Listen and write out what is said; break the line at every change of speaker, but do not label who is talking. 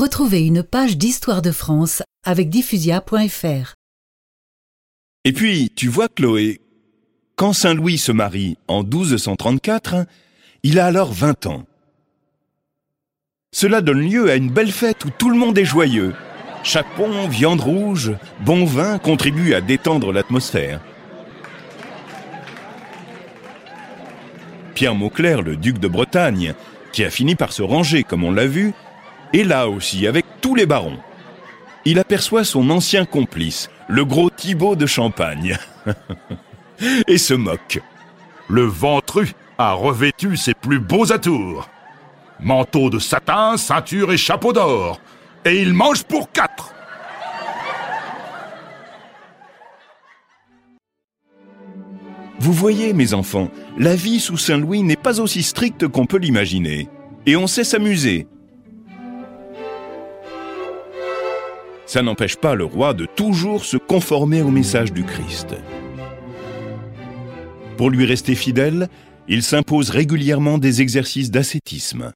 Retrouvez une page d'histoire de France avec diffusia.fr.
Et puis, tu vois, Chloé, quand Saint Louis se marie en 1234, il a alors 20 ans. Cela donne lieu à une belle fête où tout le monde est joyeux. Chapon, viande rouge, bon vin contribuent à détendre l'atmosphère. Pierre Mauclerc, le duc de Bretagne, qui a fini par se ranger, comme on l'a vu, est là aussi, avec tous les barons. Il aperçoit son ancien complice, le gros Thibaut de Champagne, et se moque.
Le ventru a revêtu ses plus beaux atours. Manteau de satin, ceinture et chapeau d'or. Et il mange pour quatre.
Vous voyez, mes enfants, la vie sous Saint-Louis n'est pas aussi stricte qu'on peut l'imaginer. Et on sait s'amuser. Ça n'empêche pas le roi de toujours se conformer au message du Christ. Pour lui rester fidèle, il s'impose régulièrement des exercices d'ascétisme.